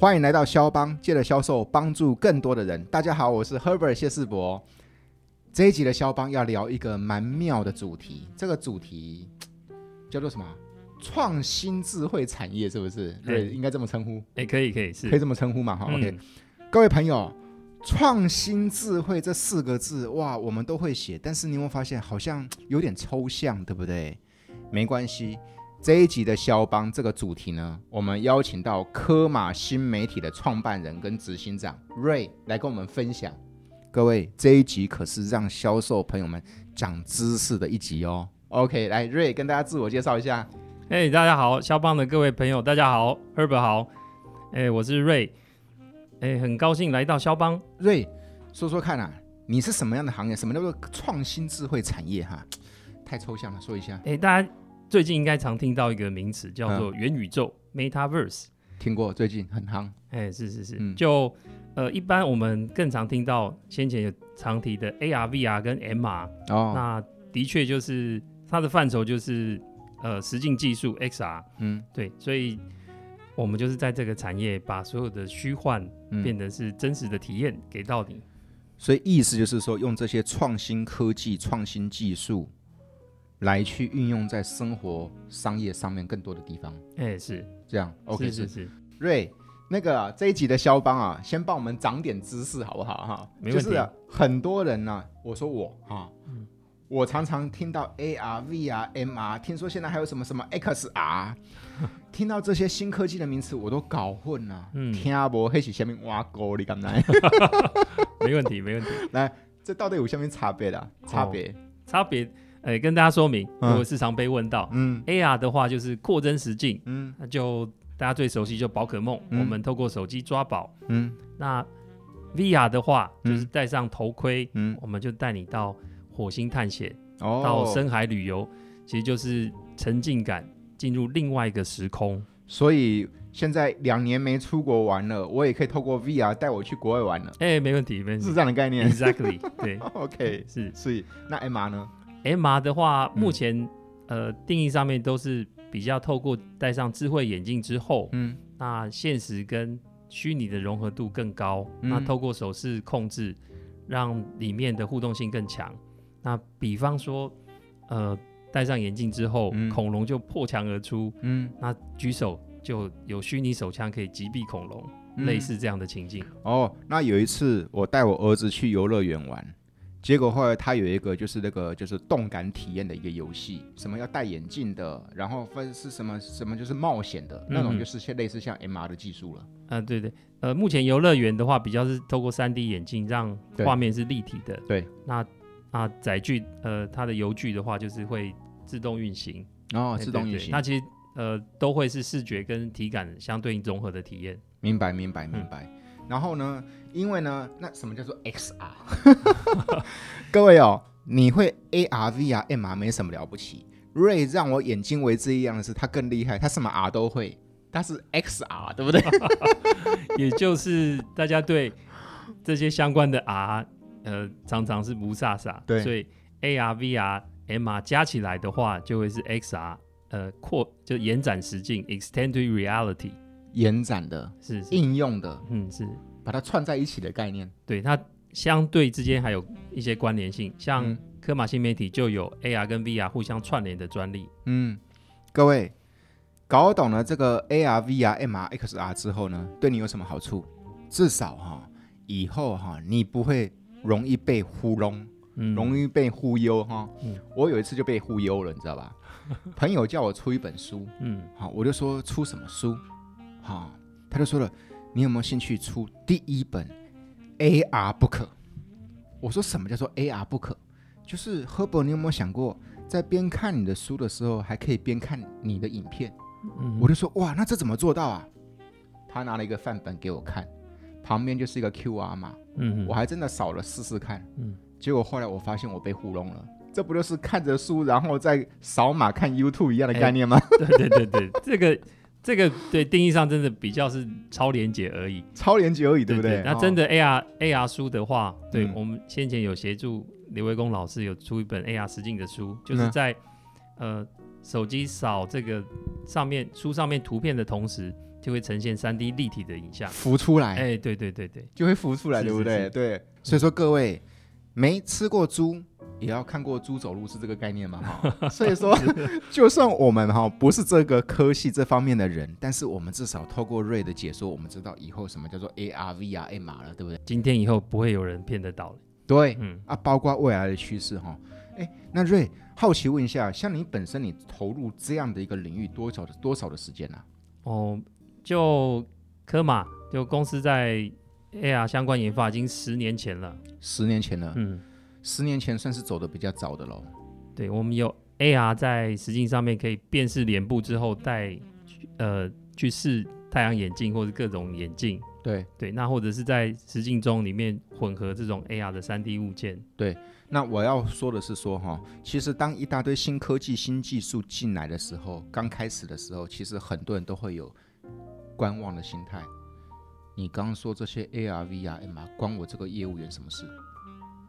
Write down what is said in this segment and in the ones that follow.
欢迎来到肖邦，借着销售帮助更多的人。大家好，我是 Herbert 谢世博。这一集的肖邦要聊一个蛮妙的主题，这个主题叫做什么？创新智慧产业是不是？对，应该这么称呼。哎，可以，可以，是，可以这么称呼嘛？哈、嗯、，OK。各位朋友，创新智慧这四个字，哇，我们都会写，但是你有没有发现好像有点抽象，对不对？没关系。这一集的肖邦这个主题呢，我们邀请到科马新媒体的创办人跟执行长 Ray 来跟我们分享。各位，这一集可是让销售朋友们长知识的一集哦。OK，来 Ray 跟大家自我介绍一下。哎，hey, 大家好，肖邦的各位朋友，大家好，Herbert 好。哎，我是 Ray。哎，很高兴来到肖邦。Ray，说说看啊，你是什么样的行业？什么叫做创新智慧产业？哈，太抽象了，说一下。哎，大家。最近应该常听到一个名词叫做元宇宙、嗯、（Metaverse），听过？最近很夯。哎，是是是，嗯、就呃，一般我们更常听到先前有常提的 AR、VR 跟 MR。哦，那的确就是它的范畴就是呃实境技术 XR。嗯，对，所以我们就是在这个产业把所有的虚幻变得是真实的体验给到你。所以意思就是说，用这些创新科技、创新技术。来去运用在生活商业上面更多的地方，哎、欸，是这样，OK，是是是，瑞，那个、啊、这一集的肖邦啊，先帮我们长点知识好不好哈？没问题。就是、啊、很多人呢、啊，我说我哈，嗯、我常常听到 AR、VR、MR，听说现在还有什么什么 XR，听到这些新科技的名词，我都搞混了。嗯，听不黑起下面挖沟你敢来？没问题，没问题。来，这到底有下面差别的？差别、哦，差别。哎，跟大家说明，如果时常被问到，嗯，AR 的话就是扩增实境，嗯，那就大家最熟悉就宝可梦，嗯、我们透过手机抓宝，嗯，那 VR 的话就是戴上头盔，嗯，我们就带你到火星探险，哦，到深海旅游，其实就是沉浸感，进入另外一个时空。所以现在两年没出国玩了，我也可以透过 VR 带我去国外玩了。哎，没问题，没问题，是这样的概念，Exactly，对，OK，是，所以那 MR 呢？MR 的话，目前、嗯、呃定义上面都是比较透过戴上智慧眼镜之后，嗯，那现实跟虚拟的融合度更高，嗯、那透过手势控制，让里面的互动性更强。那比方说，呃，戴上眼镜之后，嗯、恐龙就破墙而出，嗯，那举手就有虚拟手枪可以击毙恐龙，嗯、类似这样的情境。哦，那有一次我带我儿子去游乐园玩。结果后来他有一个就是那个就是动感体验的一个游戏，什么要戴眼镜的，然后分是什么什么就是冒险的、嗯、那种，就是像类似像 MR 的技术了。嗯、呃，对对，呃，目前游乐园的话比较是透过 3D 眼镜让画面是立体的。对，那啊载具呃它的游具的话就是会自动运行。哦，自动运行。那其实呃都会是视觉跟体感相对应融合的体验。明白，明白，明白。嗯然后呢，因为呢，那什么叫做 XR？各位哦，你会 AR、VR、MR 没什么了不起。Ray 让我眼睛为之一亮的是，他更厉害，他什么 R 都会，他是 XR，对不对？也就是大家对这些相关的 R，呃，常常是不飒飒。对，所以 AR、VR、MR 加起来的话，就会是 XR，呃，扩就延展实境 （Extended Reality）。延展的是，是应用的，嗯，是把它串在一起的概念。对，它相对之间还有一些关联性，像科马新媒体就有 AR 跟 VR 互相串联的专利。嗯，各位搞懂了这个 AR、VR、MR、XR 之后呢，对你有什么好处？至少哈，以后哈，你不会容易被糊弄，嗯、容易被忽悠哈。嗯、我有一次就被忽悠了，你知道吧？朋友叫我出一本书，嗯，好，我就说出什么书？好，他就说了，你有没有兴趣出第一本 AR book？我说什么叫做 AR book？就是 Herbert，你有没有想过，在边看你的书的时候，还可以边看你的影片？嗯、我就说哇，那这怎么做到啊？他拿了一个范本给我看，旁边就是一个 QR 码，嗯，我还真的扫了试试看，嗯，结果后来我发现我被糊弄了，这不就是看着书然后再扫码看 YouTube 一样的概念吗？欸、对对对对，这个。这个对定义上真的比较是超连结而已，超连结而已，对不对？对对，那真的 AR、哦、AR 书的话，对、嗯、我们先前有协助刘维公老师有出一本 AR 实境的书，就是在、嗯、呃手机扫这个上面书上面图片的同时，就会呈现三 D 立体的影像浮出来。哎，对对对对，就会浮出来，对不对？对，所以说各位没吃过猪。也要看过猪走路是这个概念吗 哈，所以说 就算我们哈不是这个科系这方面的人，但是我们至少透过瑞的解说，我们知道以后什么叫做 AR、VR、MR 了，对不对？今天以后不会有人骗得到了。对，嗯啊，包括未来的趋势哈。哎，那瑞好奇问一下，像你本身你投入这样的一个领域多少的多少的时间呢？啊？哦，就科马就公司在 AR 相关研发已经十年前了，十年前了，嗯。十年前算是走的比较早的喽。对，我们有 AR 在实境上面可以辨识脸部之后戴，呃，去试太阳眼镜或者各种眼镜。对对，那或者是在实境中里面混合这种 AR 的 3D 物件。对，那我要说的是说哈，其实当一大堆新科技、新技术进来的时候，刚开始的时候，其实很多人都会有观望的心态。你刚刚说这些 AR、VR、MR，关我这个业务员什么事？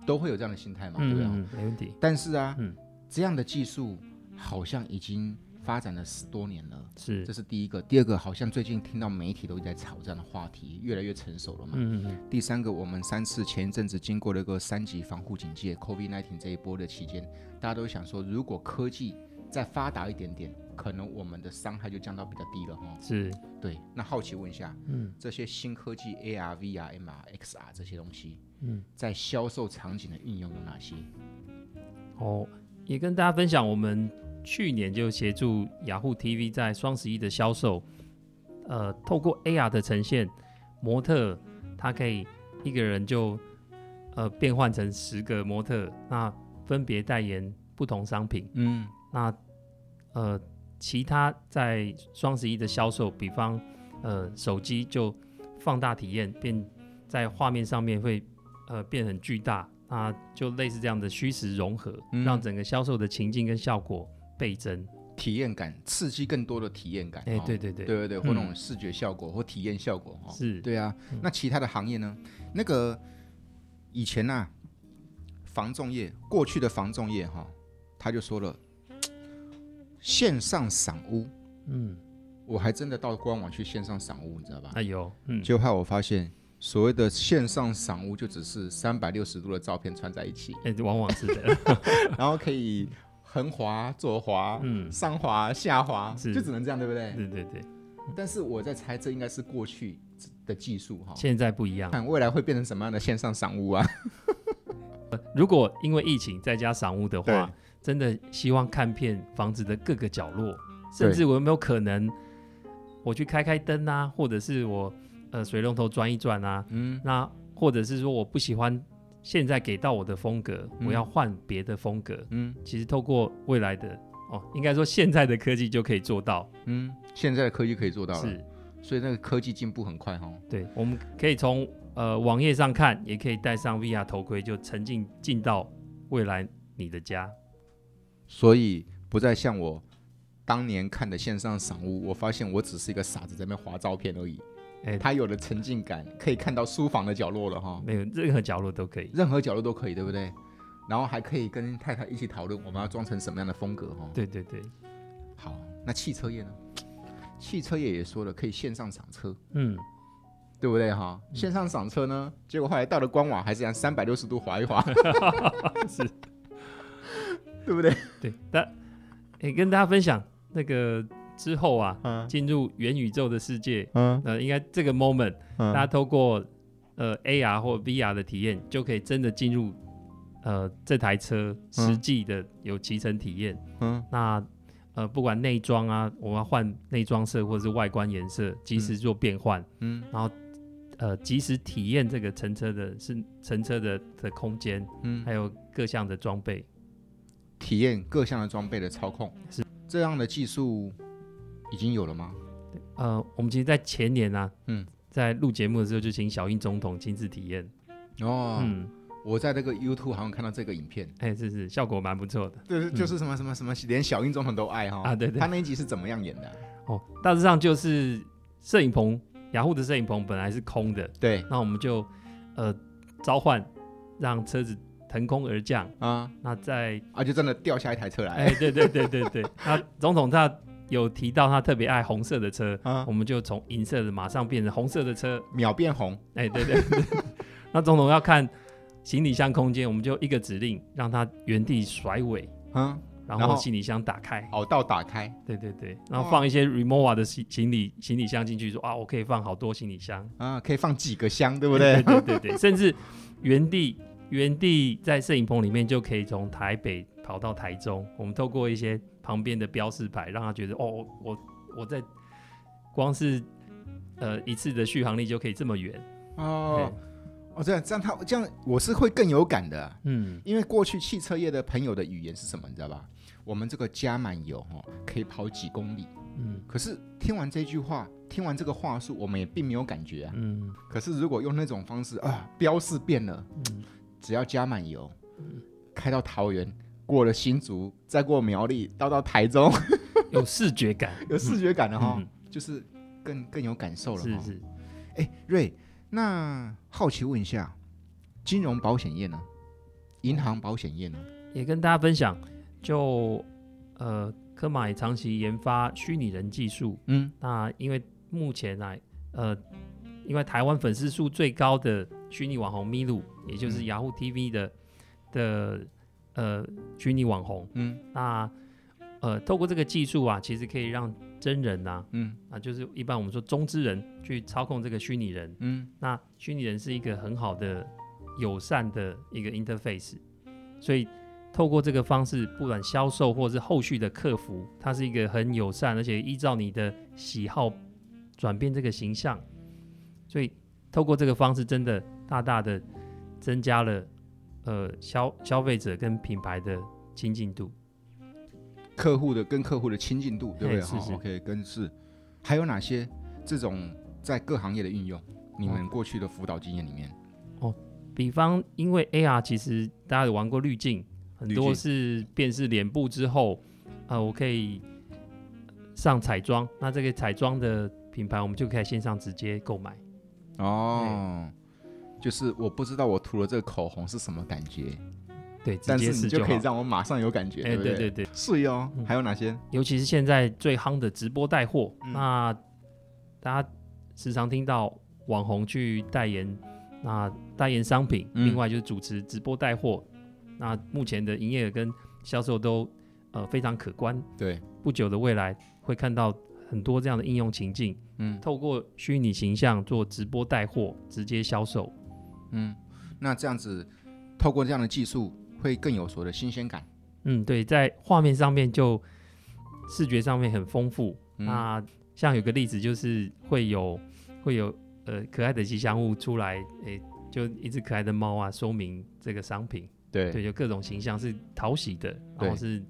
都会有这样的心态嘛，对不对？嗯，没问题。但是啊，嗯，这样的技术好像已经发展了十多年了，是，这是第一个。第二个，好像最近听到媒体都在炒这样的话题，越来越成熟了嘛。嗯嗯。第三个，我们三次前一阵子经过了一个三级防护警戒，COVID-19 这一波的期间，大家都想说，如果科技再发达一点点，可能我们的伤害就降到比较低了哈。是，对。那好奇问一下，嗯，这些新科技 AR、VR、MR、XR 这些东西。嗯，在销售场景的运用有哪些？哦，也跟大家分享，我们去年就协助雅虎 TV 在双十一的销售，呃，透过 AR 的呈现，模特他可以一个人就呃变换成十个模特，那分别代言不同商品。嗯，那呃，其他在双十一的销售，比方呃手机就放大体验，变在画面上面会。呃，变很巨大啊，就类似这样的虚实融合，嗯、让整个销售的情境跟效果倍增，体验感刺激更多的体验感。哎、欸，对对对，对对对，或那种视觉效果、嗯、或体验效果哈。是，对啊。那其他的行业呢？那个以前呐、啊，房仲业过去的房仲业哈，他就说了，线上赏屋，嗯，我还真的到官网去线上赏屋，你知道吧？哎呦，嗯，就怕我发现。所谓的线上赏屋，就只是三百六十度的照片串在一起，哎、欸，往往是的，然后可以横滑、左滑、嗯、上滑、下滑，就只能这样，对不对？对对对。但是我在猜，这应该是过去的技术哈，现在不一样。看未来会变成什么样的线上赏屋啊？如果因为疫情在家赏屋的话，真的希望看遍房子的各个角落，甚至我有没有可能我去开开灯啊，或者是我。呃，水龙头转一转啊，嗯，那或者是说我不喜欢现在给到我的风格，嗯、我要换别的风格，嗯，其实透过未来的哦，应该说现在的科技就可以做到，嗯，现在的科技可以做到了，是，所以那个科技进步很快哈、哦，对，我们可以从呃网页上看，也可以戴上 VR 头盔就沉浸进到未来你的家，所以不再像我当年看的线上赏物，我发现我只是一个傻子在那边划照片而已。哎，他有了沉浸感，可以看到书房的角落了哈。没有，任何角落都可以，任何角落都可以，对不对？然后还可以跟太太一起讨论我们要装成什么样的风格哈。对对对。好，那汽车业呢？汽车业也说了可以线上赏车，嗯，对不对哈？线上赏车呢，结果后来到了官网还是按三百六十度滑一滑，是，对不对？对，但也跟大家分享那个。之后啊，进、嗯、入元宇宙的世界，嗯，呃，应该这个 moment，、嗯、大家透过呃 AR 或 VR 的体验，就可以真的进入呃这台车实际的有骑乘体验，嗯，那呃不管内装啊，我要换内装色或者是外观颜色，及时做变换，嗯，然后呃及时体验这个乘车的是乘车的的空间，嗯，还有各项的装备，体验各项的装备的操控，是。这样的技术。已经有了吗？呃，我们其实，在前年啊，嗯，在录节目的时候，就请小英总统亲自体验。哦，嗯，我在那个 YouTube 好像看到这个影片，哎，是是，效果蛮不错的。对，就是什么什么什么，连小英总统都爱哈。啊，对对。他那一集是怎么样演的？哦，大致上就是摄影棚，雅虎的摄影棚本来是空的，对，那我们就呃召唤，让车子腾空而降啊，那在啊，就真的掉下一台车来。哎，对对对对对，那总统他。有提到他特别爱红色的车，啊、我们就从银色的马上变成红色的车，秒变红。哎，对对对。那总统要看行李箱空间，我们就一个指令，让他原地甩尾，嗯，然后行李箱打开，哦，到打开，对对对，然后放一些 remova 的行行李行李箱进去，说啊，我可以放好多行李箱。啊，可以放几个箱，对不对？对对对，甚至原地原地在摄影棚里面就可以从台北跑到台中，我们透过一些。旁边的标示牌，让他觉得哦，我我在光是呃一次的续航力就可以这么远哦哦，这样这样他这样我是会更有感的，嗯，因为过去汽车业的朋友的语言是什么，你知道吧？我们这个加满油哦可以跑几公里，嗯，可是听完这句话，听完这个话术，我们也并没有感觉啊，嗯，可是如果用那种方式啊，标示变了，嗯，只要加满油，嗯，开到桃园。过了新竹，再过苗栗，到到台中，有视觉感，有视觉感的哈，嗯、就是更更有感受了。是是，哎，瑞，那好奇问一下，金融保险业呢？银行保险业呢？也跟大家分享，就呃，科马也长期研发虚拟人技术。嗯，那因为目前来，呃，因为台湾粉丝数最高的虚拟网红咪噜，也就是雅虎 TV 的、嗯、的。呃，虚拟网红，嗯，那呃，透过这个技术啊，其实可以让真人呐、啊，嗯，啊，就是一般我们说中之人去操控这个虚拟人，嗯，那虚拟人是一个很好的友善的一个 interface，所以透过这个方式，不管销售或是后续的客服，它是一个很友善，而且依照你的喜好转变这个形象，所以透过这个方式，真的大大的增加了。呃，消消费者跟品牌的亲近度，客户的跟客户的亲近度，对不对？是是。OK，跟是，还有哪些这种在各行业的运用？你们过去的辅导经验里面，哦，比方因为 AR，其实大家有玩过滤镜，很多是辨识脸部之后，呃，我可以上彩妆，那这个彩妆的品牌，我们就可以线上直接购买。哦。就是我不知道我涂了这个口红是什么感觉，对，但是你就可以让我马上有感觉，哎，对对对，是哟。还有哪些？尤其是现在最夯的直播带货，那大家时常听到网红去代言，那代言商品，另外就是主持直播带货，那目前的营业额跟销售都呃非常可观。对，不久的未来会看到很多这样的应用情境，嗯，透过虚拟形象做直播带货，直接销售。嗯，那这样子，透过这样的技术，会更有所的新鲜感。嗯，对，在画面上面就视觉上面很丰富。嗯、那像有个例子，就是会有会有呃可爱的吉祥物出来，诶、欸，就一只可爱的猫啊，说明这个商品。对对，就各种形象是讨喜的，然后是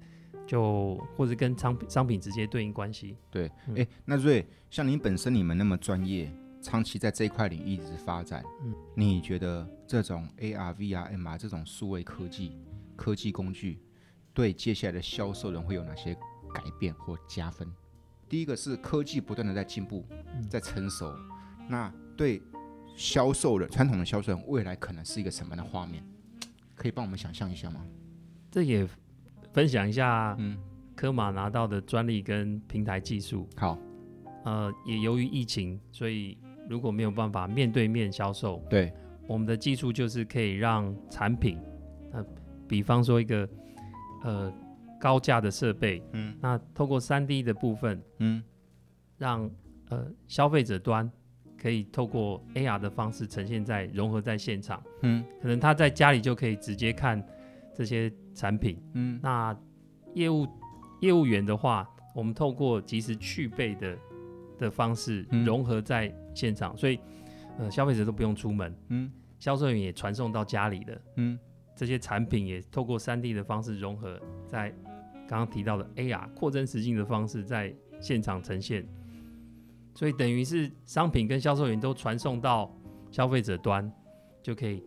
就或者跟商品商品直接对应关系。对，哎、嗯欸，那瑞，像您本身你们那么专业。长期在这一块领域一直发展，嗯，你觉得这种 AR、VR、MR 这种数位科技科技工具，对接下来的销售人会有哪些改变或加分？第一个是科技不断的在进步，在成熟，嗯、那对销售人传统的销售人未来可能是一个什么样的画面？可以帮我们想象一下吗？这也分享一下，嗯，科马拿到的专利跟平台技术。好，呃，也由于疫情，所以。如果没有办法面对面销售，对，我们的技术就是可以让产品，呃，比方说一个呃高价的设备，嗯，那透过三 D 的部分，嗯，让呃消费者端可以透过 AR 的方式呈现在融合在现场，嗯，可能他在家里就可以直接看这些产品，嗯，那业务业务员的话，我们透过及时去备的的方式融合在现场，嗯、所以呃消费者都不用出门，嗯，销售员也传送到家里的，嗯，这些产品也透过 3D 的方式融合在刚刚提到的 AR 扩增实境的方式在现场呈现，所以等于是商品跟销售员都传送到消费者端，就可以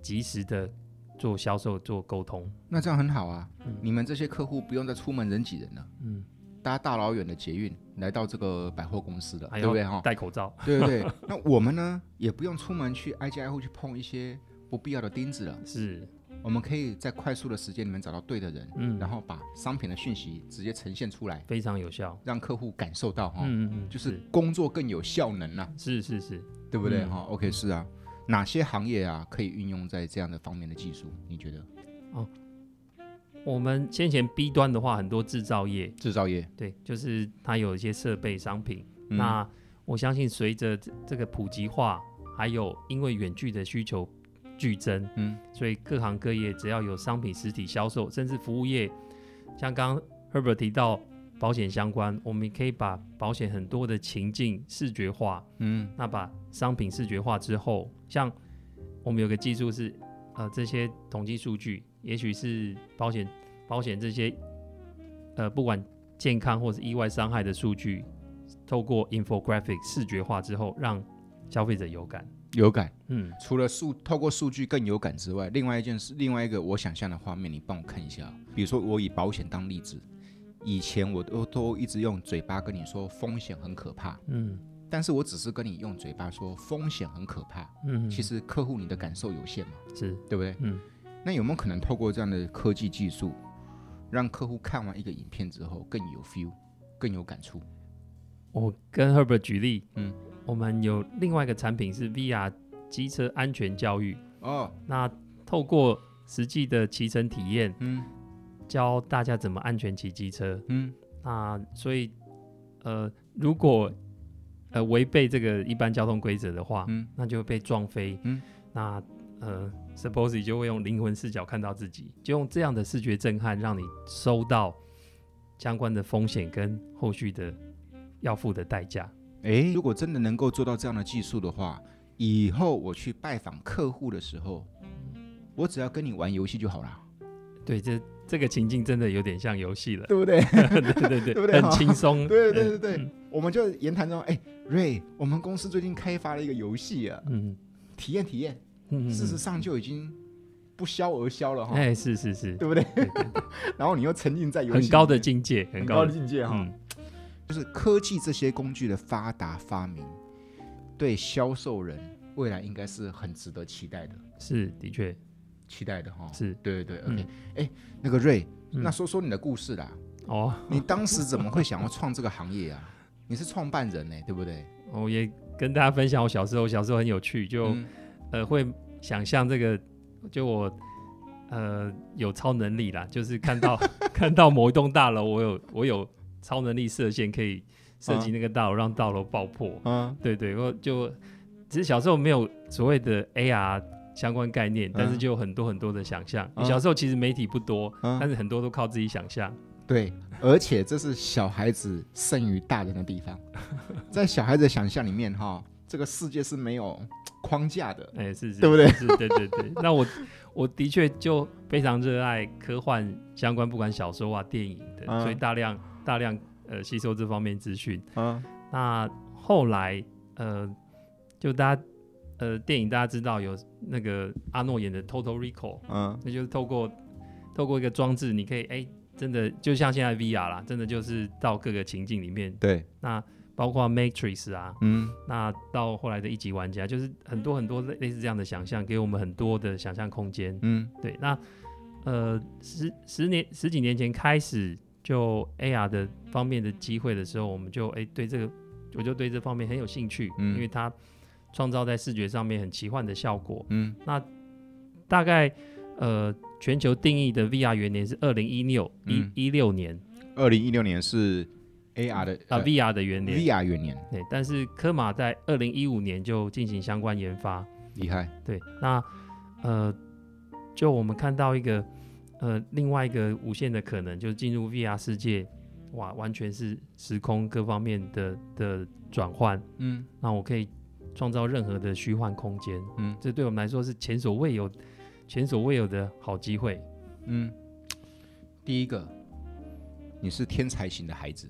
及时的做销售做沟通。那这样很好啊，嗯、你们这些客户不用再出门人挤人了，嗯。搭大老远的捷运来到这个百货公司的，对不对哈？戴口罩，对对对。那我们呢，也不用出门去挨家挨户去碰一些不必要的钉子了。是我们可以在快速的时间里面找到对的人，嗯，然后把商品的讯息直接呈现出来，非常有效，让客户感受到哈，嗯嗯，就是工作更有效能呐，是是是，对不对哈？OK，是啊，哪些行业啊可以运用在这样的方面的技术？你觉得？哦。我们先前 B 端的话，很多制造业，制造业，对，就是它有一些设备商品。嗯、那我相信随着这个普及化，还有因为远距的需求剧增，嗯，所以各行各业只要有商品实体销售，甚至服务业，像刚刚 Herbert 提到保险相关，我们可以把保险很多的情境视觉化，嗯，那把商品视觉化之后，像我们有个技术是，呃，这些统计数据。也许是保险保险这些，呃，不管健康或是意外伤害的数据，透过 infographic 视觉化之后，让消费者有感。有感，嗯，除了数透过数据更有感之外，另外一件事，另外一个我想象的画面，你帮我看一下。比如说，我以保险当例子，以前我都都一直用嘴巴跟你说风险很可怕，嗯，但是我只是跟你用嘴巴说风险很可怕，嗯，其实客户你的感受有限嘛，是对不对？嗯。那有没有可能透过这样的科技技术，让客户看完一个影片之后更有 feel，更有感触？我跟 Herbert 举例，嗯，我们有另外一个产品是 VR 机车安全教育哦。那透过实际的骑乘体验，嗯，教大家怎么安全骑机车，嗯，那所以呃，如果呃违背这个一般交通规则的话，嗯，那就会被撞飞，嗯，那呃。Suppose 就会用灵魂视角看到自己，就用这样的视觉震撼，让你收到相关的风险跟后续的要付的代价。诶，如果真的能够做到这样的技术的话，以后我去拜访客户的时候，我只要跟你玩游戏就好了。对，这这个情境真的有点像游戏了，对不对？对对对，对不对？很轻松。对对对对，嗯、我们就言谈中，哎，Ray，我们公司最近开发了一个游戏啊，嗯，体验体验。事实上就已经不消而消了哈，哎，是是是，对不对？然后你又沉浸在游戏很高的境界，很高的境界哈。就是科技这些工具的发达发明，对销售人未来应该是很值得期待的。是的确期待的哈。是对对对，OK。哎，那个瑞，那说说你的故事啦。哦，你当时怎么会想要创这个行业啊？你是创办人呢，对不对？我也跟大家分享我小时候，小时候很有趣，就。呃，会想象这个，就我，呃，有超能力啦，就是看到 看到某一栋大楼，我有我有超能力射线，可以射击那个大楼，让大楼爆破。嗯，对对，我就其实小时候没有所谓的 AR 相关概念，但是就有很多很多的想象。嗯、小时候其实媒体不多，嗯、但是很多都靠自己想象。对，而且这是小孩子胜于大人的地方，在小孩子的想象里面，哈，这个世界是没有。框架的，哎、欸，是是，对不对？是，对对对。那我我的确就非常热爱科幻相关，不管小说啊、电影的，嗯、所以大量大量呃吸收这方面资讯。嗯，那后来呃，就大家呃电影大家知道有那个阿诺演的《Total Recall》，嗯，那就是透过透过一个装置，你可以哎、欸，真的就像现在 VR 啦，真的就是到各个情境里面。对，那。包括 Matrix 啊，嗯，那到后来的一级玩家，就是很多很多类似这样的想象，给我们很多的想象空间，嗯，对。那呃十十年十几年前开始就 AR 的方面的机会的时候，我们就哎、欸、对这个我就对这方面很有兴趣，嗯，因为它创造在视觉上面很奇幻的效果，嗯，那大概呃全球定义的 VR 元年是二零一六一一六年，二零一六年是。A R 的啊，VR 的元年，V R 元年，对，但是科马在二零一五年就进行相关研发，厉害，对，那呃，就我们看到一个呃另外一个无限的可能，就是进入 V R 世界，哇，完全是时空各方面的的转换，嗯，那我可以创造任何的虚幻空间，嗯，这对我们来说是前所未有、前所未有的好机会，嗯，第一个，你是天才型的孩子。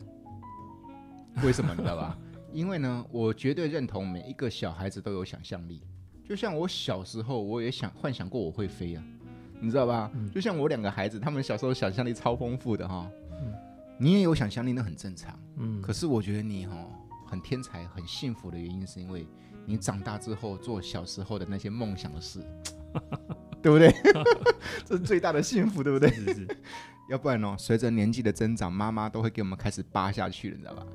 为什么你知道吧？因为呢，我绝对认同每一个小孩子都有想象力。就像我小时候，我也想幻想过我会飞啊，你知道吧？嗯、就像我两个孩子，他们小时候想象力超丰富的哈。嗯、你也有想象力，那很正常。嗯。可是我觉得你哈很天才、很幸福的原因，是因为你长大之后做小时候的那些梦想的事。对不对？这是最大的幸福，对不对？是是。要不然哦，随着年纪的增长，妈妈都会给我们开始扒下去了，你知道吧？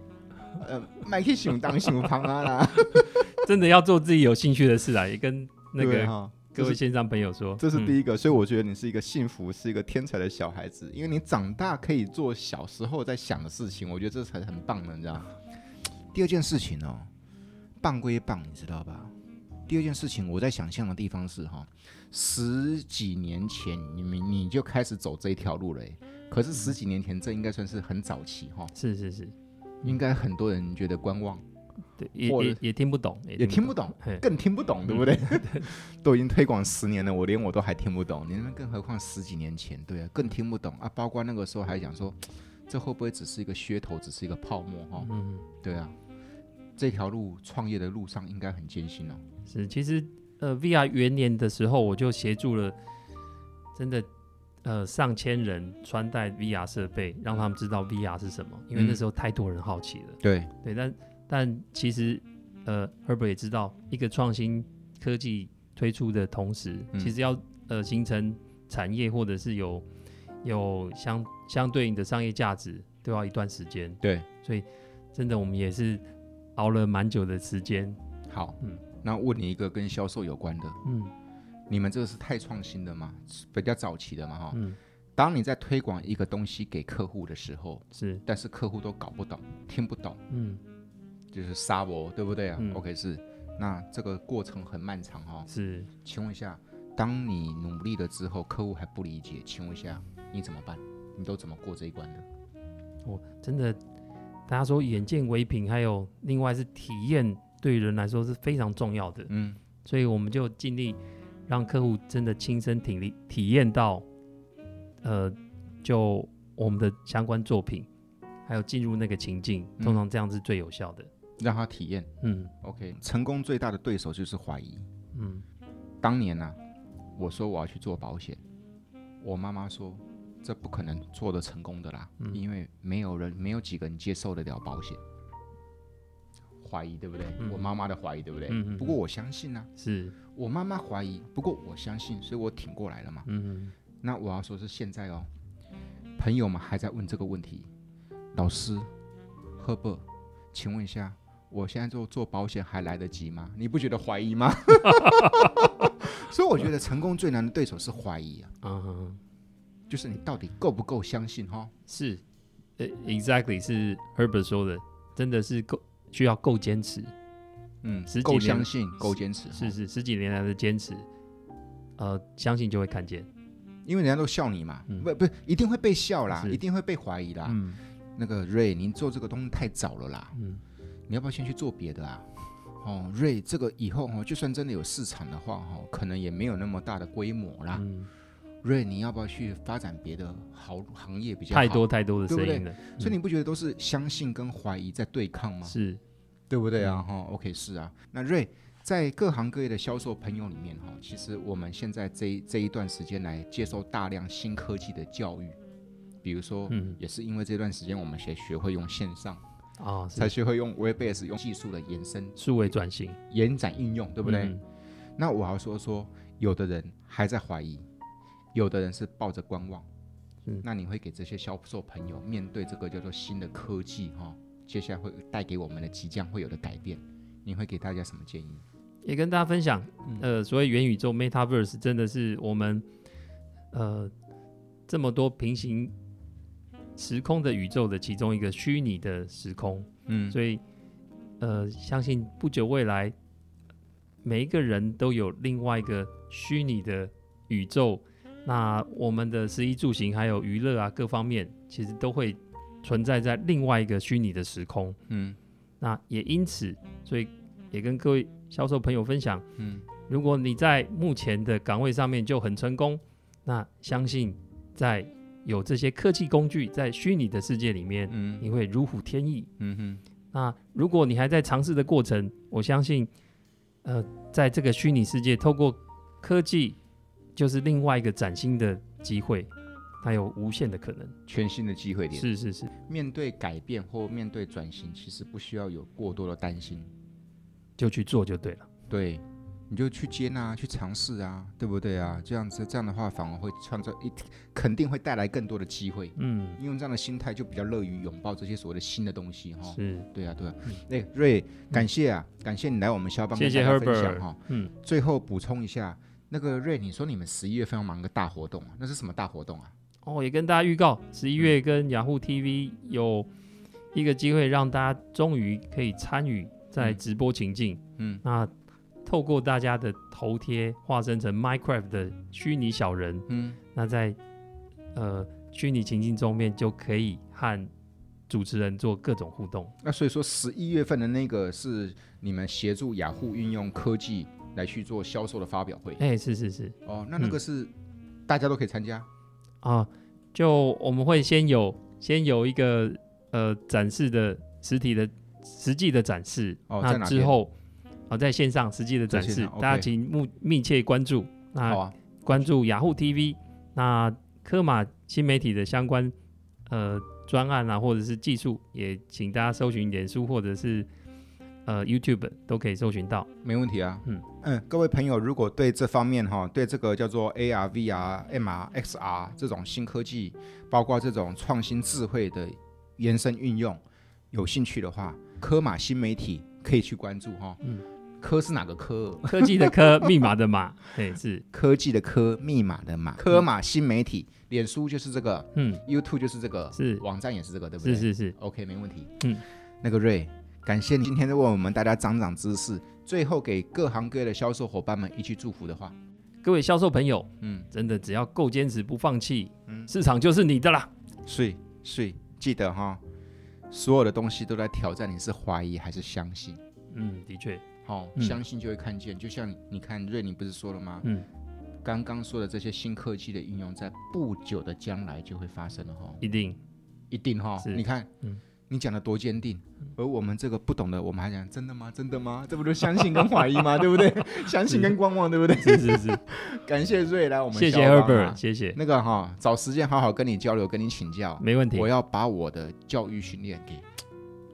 呃，买去熊当熊旁啊啦。真的要做自己有兴趣的事啊，也跟那个各位线上朋友说，这是第一个。嗯、所以我觉得你是一个幸福，是一个天才的小孩子，因为你长大可以做小时候在想的事情，我觉得这才是很棒的，你知道。第二件事情哦，棒归棒，你知道吧？第二件事情，我在想象的地方是哈，十几年前你们你就开始走这一条路了，可是十几年前这应该算是很早期哈。是是是，应该很多人觉得观望，对，也也也听不懂，也听不懂，更听不懂，对不对？都已经推广十年了，我连我都还听不懂，你们更何况十几年前，对啊，更听不懂啊。包括那个时候还讲说，这会不会只是一个噱头，只是一个泡沫哈？嗯，对啊。这条路创业的路上应该很艰辛哦。是，其实呃，VR 元年的时候，我就协助了真的呃上千人穿戴 VR 设备，让他们知道 VR 是什么。因为那时候太多人好奇了。对、嗯、对，但但其实呃，Herbert 也知道，一个创新科技推出的同时，嗯、其实要呃形成产业或者是有有相相对应的商业价值，都要一段时间。对，所以真的我们也是。熬了蛮久的时间，好，嗯，那问你一个跟销售有关的，嗯，你们这个是太创新的嘛？比较早期的嘛，哈，嗯，当你在推广一个东西给客户的时候，是，但是客户都搞不懂，听不懂，嗯，就是杀我，对不对啊？嗯，OK，是，那这个过程很漫长哈，是，请问一下，当你努力了之后，客户还不理解，请问一下，你怎么办？你都怎么过这一关呢？我真的。大家说眼见为凭，还有另外是体验，对于人来说是非常重要的。嗯，所以我们就尽力让客户真的亲身体力体验到，呃，就我们的相关作品，还有进入那个情境，通常这样是最有效的。让他体验。嗯，OK，成功最大的对手就是怀疑。嗯，当年呢、啊，我说我要去做保险，我妈妈说。这不可能做得成功的啦，嗯、因为没有人，没有几个人接受得了保险。怀疑对不对？嗯、我妈妈的怀疑对不对？嗯、不过我相信呢、啊，是我妈妈怀疑，不过我相信，所以我挺过来了嘛。嗯、那我要说是现在哦，朋友们还在问这个问题，老师，Herbert，请问一下，我现在做做保险还来得及吗？你不觉得怀疑吗？所以我觉得成功最难的对手是怀疑啊。嗯就是你到底够不够相信哈？是，呃，exactly 是 Herbert 说的，真的是够需要够坚持，嗯，够相信，够坚持，是是十几年来的坚持，呃，相信就会看见，因为人家都笑你嘛，不不，一定会被笑啦，一定会被怀疑啦。嗯，那个 Ray，您做这个东西太早了啦，嗯，你要不要先去做别的啊？哦，Ray，这个以后哦，就算真的有市场的话，哦，可能也没有那么大的规模啦。瑞，你要不要去发展别的好行业比较好？太多太多的声音了，对不对？嗯、所以你不觉得都是相信跟怀疑在对抗吗？是，对不对啊？哈、嗯、，OK，是啊。那瑞在各行各业的销售朋友里面，哈，其实我们现在这这一段时间来接受大量新科技的教育，比如说，嗯，也是因为这段时间我们才学会用线上啊，才学会用 Web-based 用技术的延伸、数位转型、延展应用，对不对？嗯、那我要说说，有的人还在怀疑。有的人是抱着观望，嗯，那你会给这些销售朋友面对这个叫做新的科技哈、哦，接下来会带给我们的即将会有的改变，你会给大家什么建议？也跟大家分享，呃，所谓元宇宙 （Metaverse） 真的是我们呃这么多平行时空的宇宙的其中一个虚拟的时空，嗯，所以呃相信不久未来每一个人都有另外一个虚拟的宇宙。那我们的食衣住行还有娱乐啊，各方面其实都会存在在另外一个虚拟的时空。嗯，那也因此，所以也跟各位销售朋友分享，嗯，如果你在目前的岗位上面就很成功，那相信在有这些科技工具在虚拟的世界里面，嗯，你会如虎添翼。嗯哼，那如果你还在尝试的过程，我相信，呃，在这个虚拟世界，透过科技。就是另外一个崭新的机会，它有无限的可能，全新的机会点。是是是，面对改变或面对转型，其实不需要有过多的担心，就去做就对了。对，你就去接纳、去尝试啊，对不对啊？这样子，这样的话反而会创造一，肯定会带来更多的机会。嗯，用这样的心态就比较乐于拥抱这些所谓的新的东西哈。是，对啊，对啊。那、嗯，瑞，感谢啊，感谢你来我们销帮跟大家分享哈。嗯，最后补充一下，那个瑞，你说你们十一月份要忙个大活动，那是什么大活动啊？哦，也跟大家预告，十一月跟雅虎 TV 有一个机会，让大家终于可以参与在直播情境。嗯，那。透过大家的头贴化身成 Minecraft 的虚拟小人，嗯，那在呃虚拟情境中面就可以和主持人做各种互动。那所以说十一月份的那个是你们协助雅虎运用科技来去做销售的发表会。哎、欸，是是是。哦，那那个是大家都可以参加啊、嗯呃？就我们会先有先有一个呃展示的实体的实际的展示，哦，那之后。好，在线上实际的展示，大家请密密切关注。那、啊、关注雅虎 TV，那科马新媒体的相关呃专案啊，或者是技术，也请大家搜寻脸书或者是呃 YouTube 都可以搜寻到。没问题啊，嗯嗯，各位朋友，如果对这方面哈，对这个叫做 AR、VR、MR、XR 这种新科技，包括这种创新智慧的延伸运用有兴趣的话，科马新媒体可以去关注哈。嗯。科是哪个科？科技的科，密码的码，对，是科技的科，密码的码。科马新媒体，脸书就是这个，嗯，YouTube 就是这个，是网站也是这个，对不对？是是是，OK，没问题。嗯，那个瑞，感谢你今天为我们大家长长知识。最后给各行各业的销售伙伴们一句祝福的话，各位销售朋友，嗯，真的只要够坚持不放弃，嗯，市场就是你的啦。所以所以记得哈，所有的东西都在挑战你是怀疑还是相信。嗯，的确。好、哦，相信就会看见。嗯、就像你看，瑞，宁不是说了吗？嗯，刚刚说的这些新科技的应用，在不久的将来就会发生了哈。一定，一定哈。你看，嗯，你讲的多坚定，而我们这个不懂的，我们还讲真的吗？真的吗？这不就相信跟怀疑吗？对不对？相信跟观望，对不对？是是是，感谢瑞来我们，谢谢 Herbert，谢谢那个哈，找时间好好跟你交流，跟你请教，没问题。我要把我的教育训练给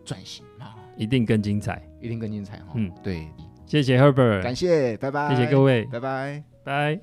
转型啊，一定更精彩，一定更精彩哈。嗯，对，谢谢 Herbert，感谢，拜拜，谢谢各位，拜拜，拜。